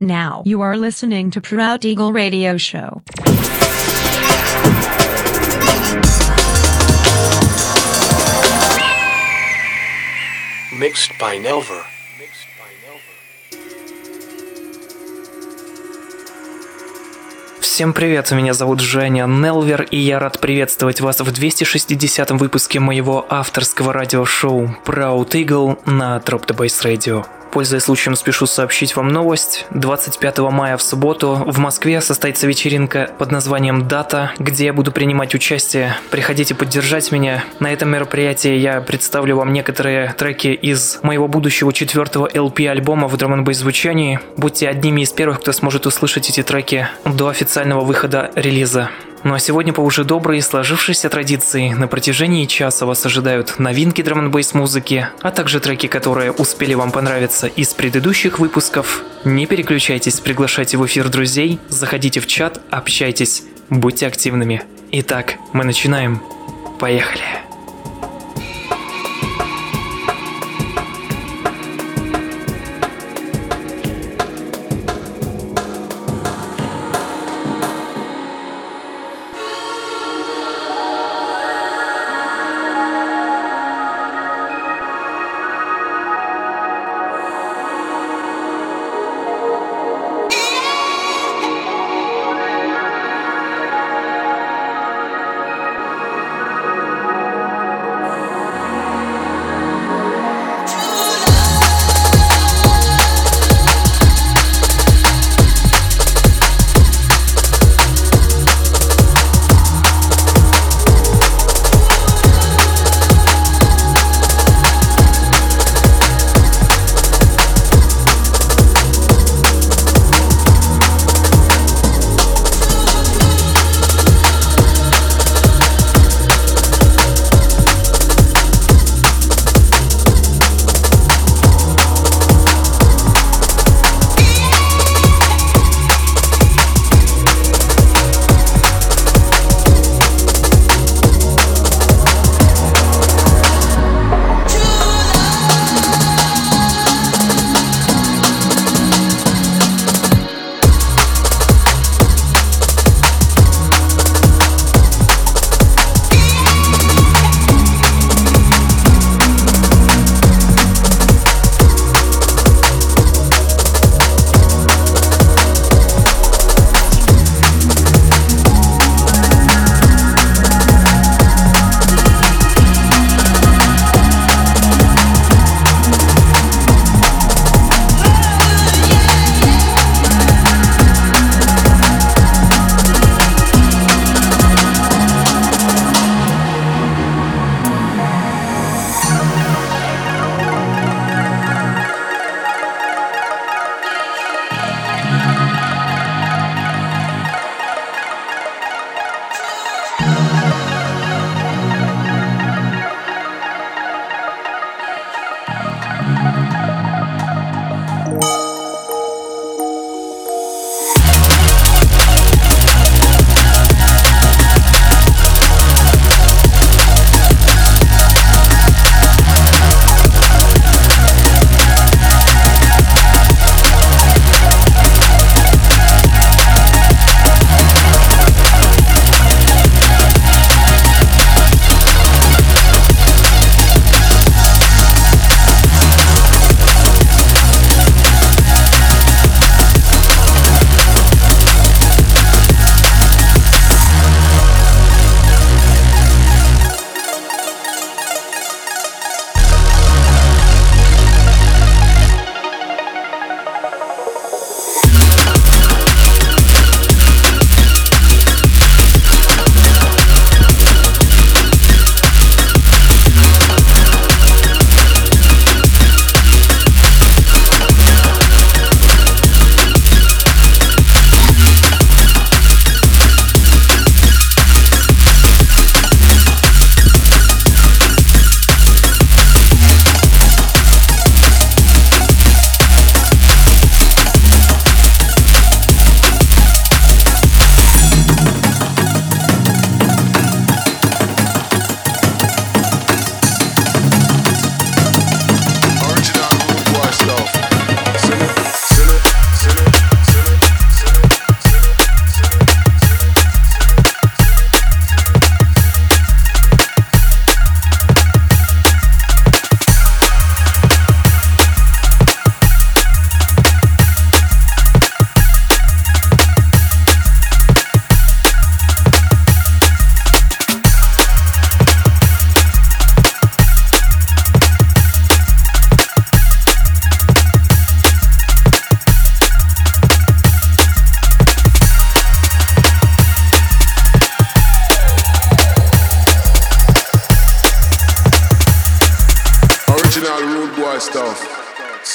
Now you are listening to Proud Eagle Radio Show. Mixed by Nelver. Всем привет, меня зовут Женя Нелвер, и я рад приветствовать вас в 260 выпуске моего авторского радиошоу Proud Eagle на Drop the Bass Radio. Пользуясь случаем, спешу сообщить вам новость. 25 мая в субботу в Москве состоится вечеринка под названием «Дата», где я буду принимать участие. Приходите поддержать меня. На этом мероприятии я представлю вам некоторые треки из моего будущего четвертого LP-альбома в драм н звучании. Будьте одними из первых, кто сможет услышать эти треки до официального выхода релиза. Ну а сегодня по уже доброй и сложившейся традиции на протяжении часа вас ожидают новинки драм н музыки, а также треки, которые успели вам понравиться из предыдущих выпусков. Не переключайтесь, приглашайте в эфир друзей, заходите в чат, общайтесь, будьте активными. Итак, мы начинаем. Поехали.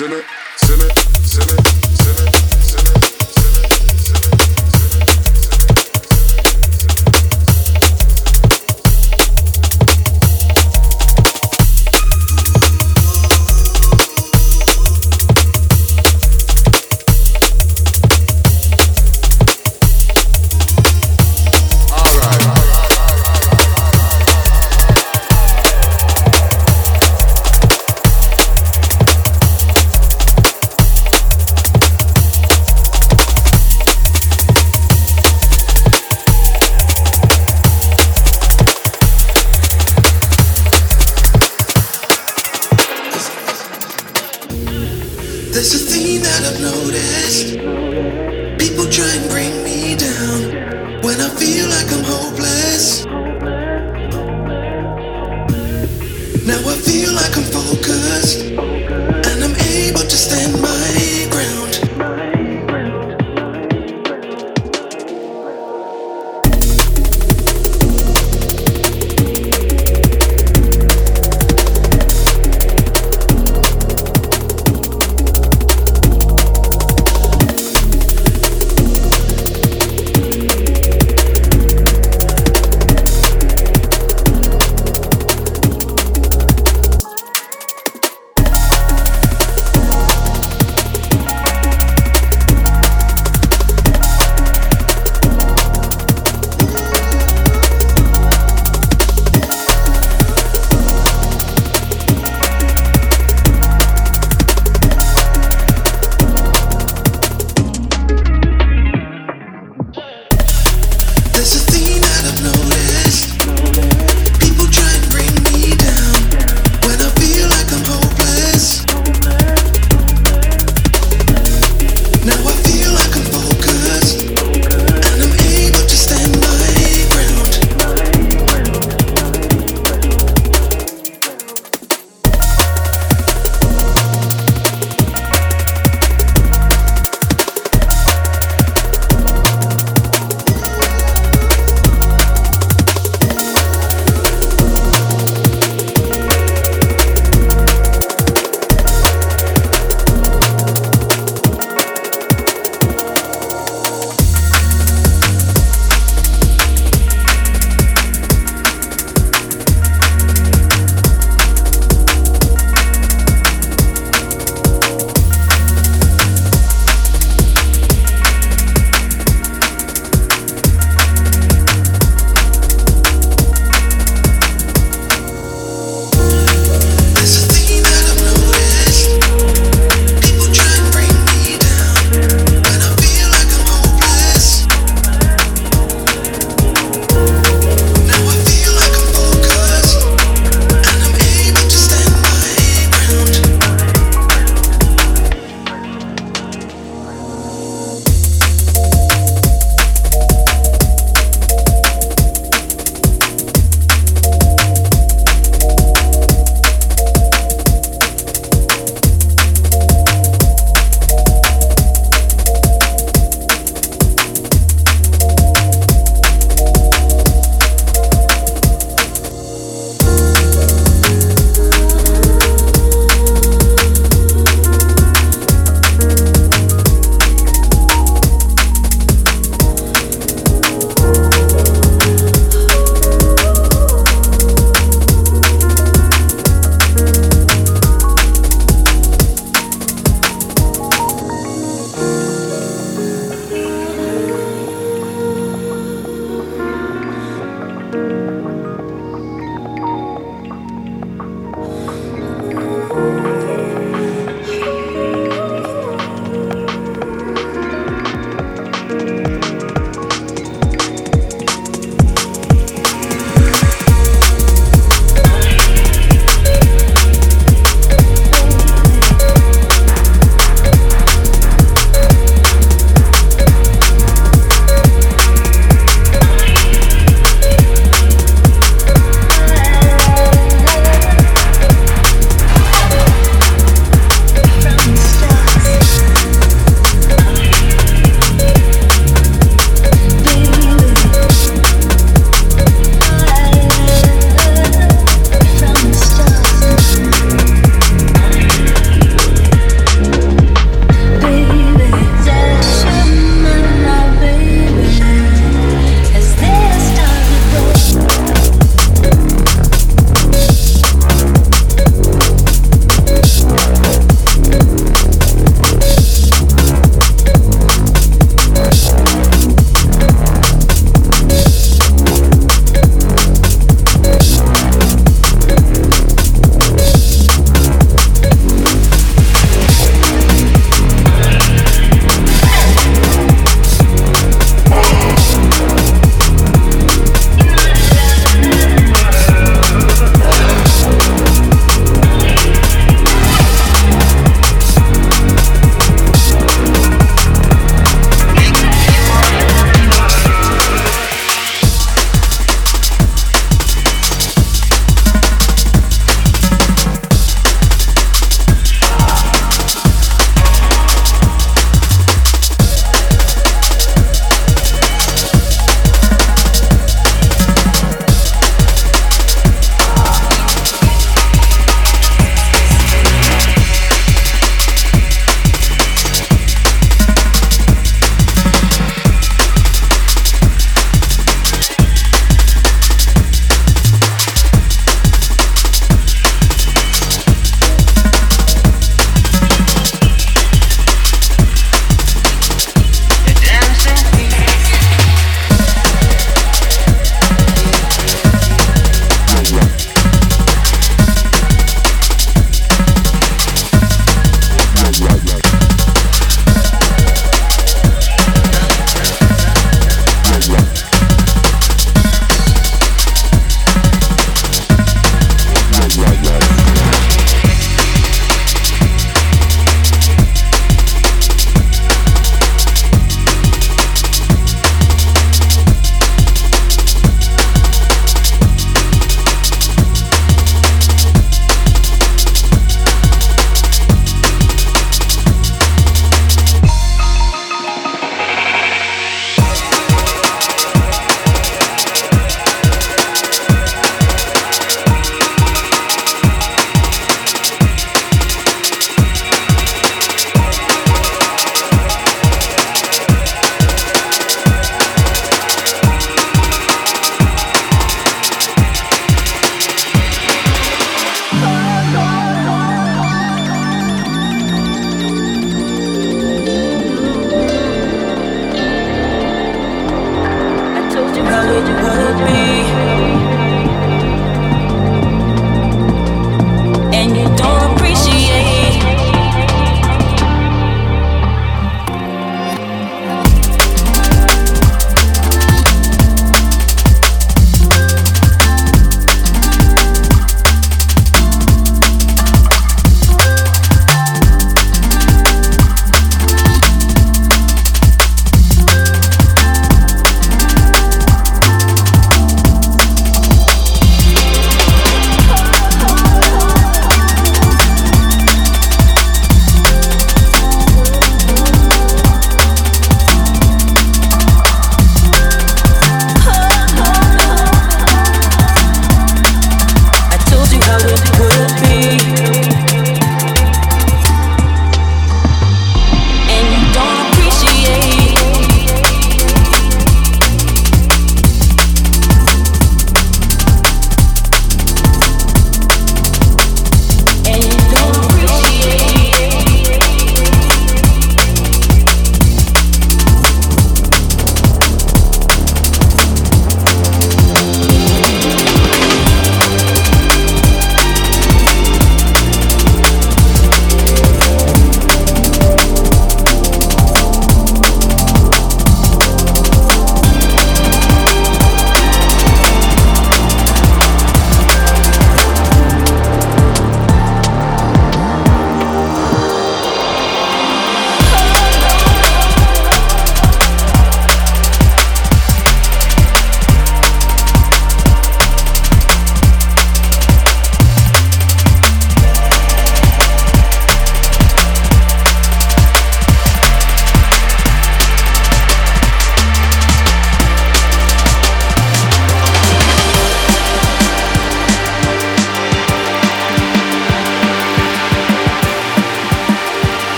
simmer, simmer.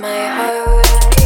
My heart.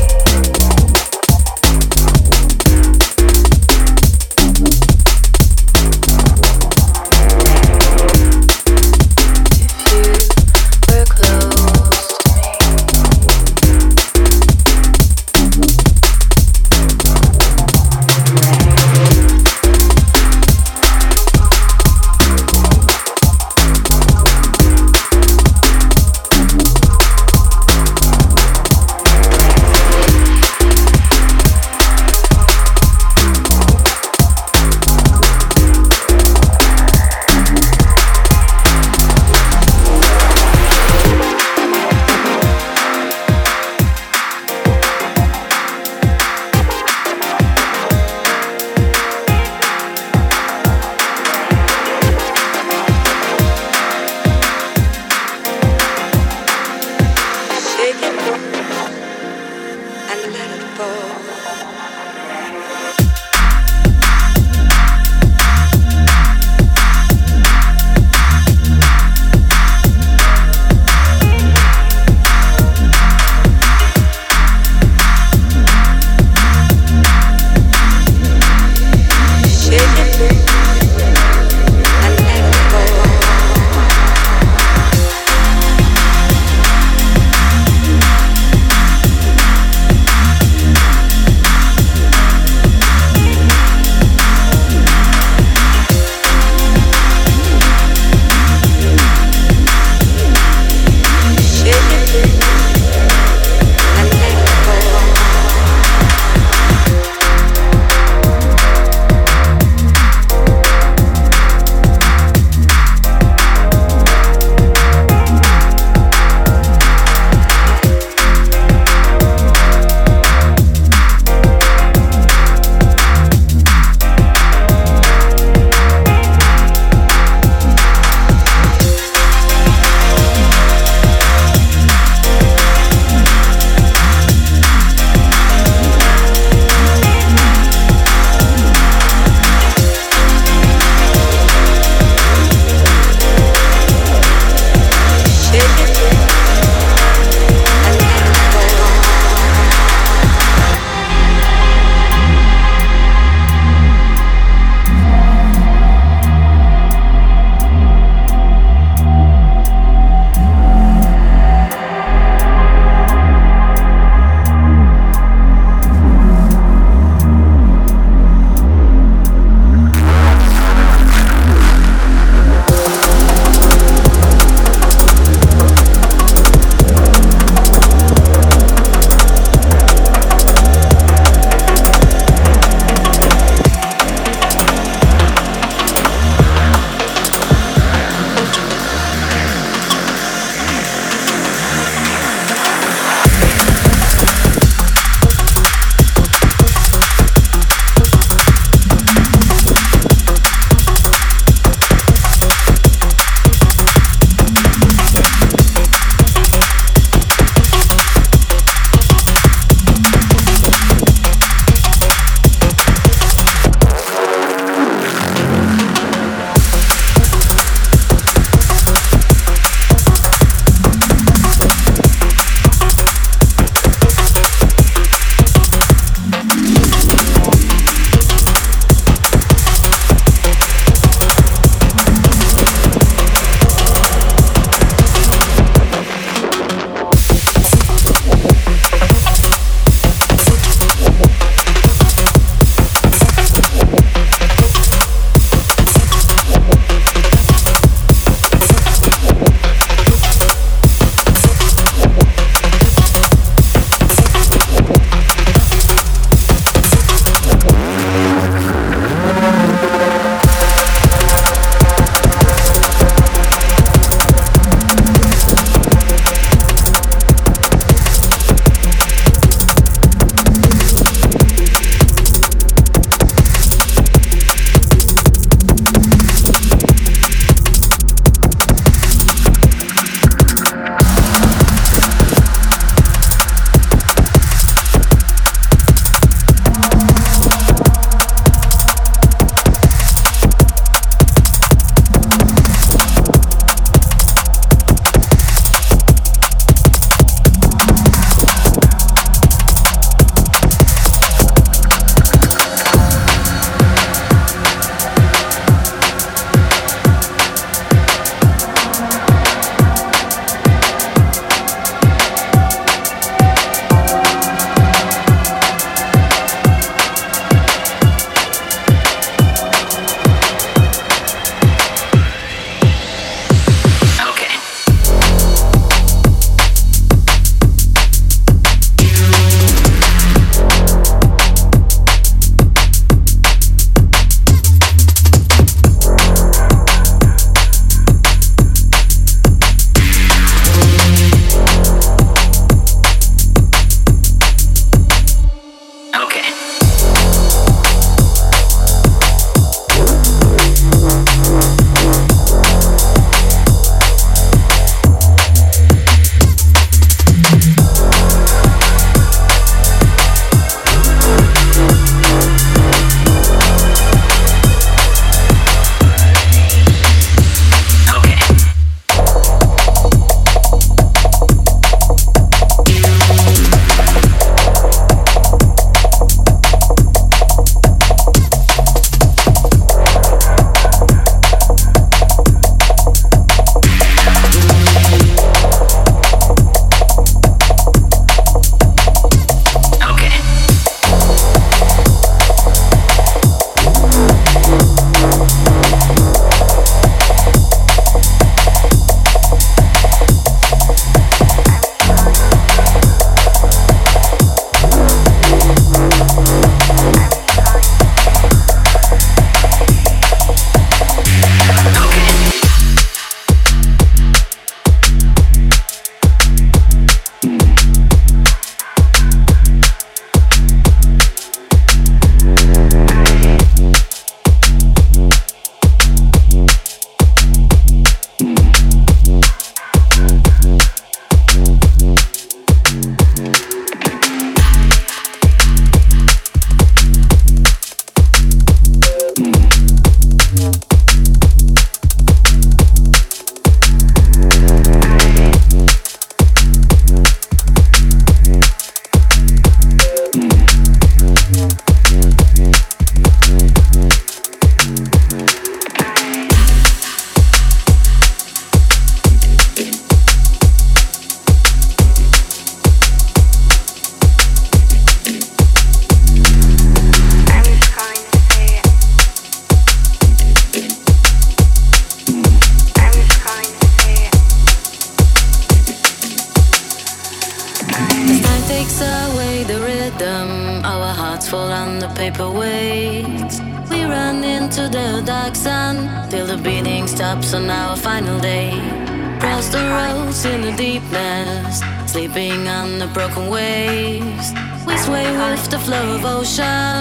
Broken waves. We sway with the flow of oceans.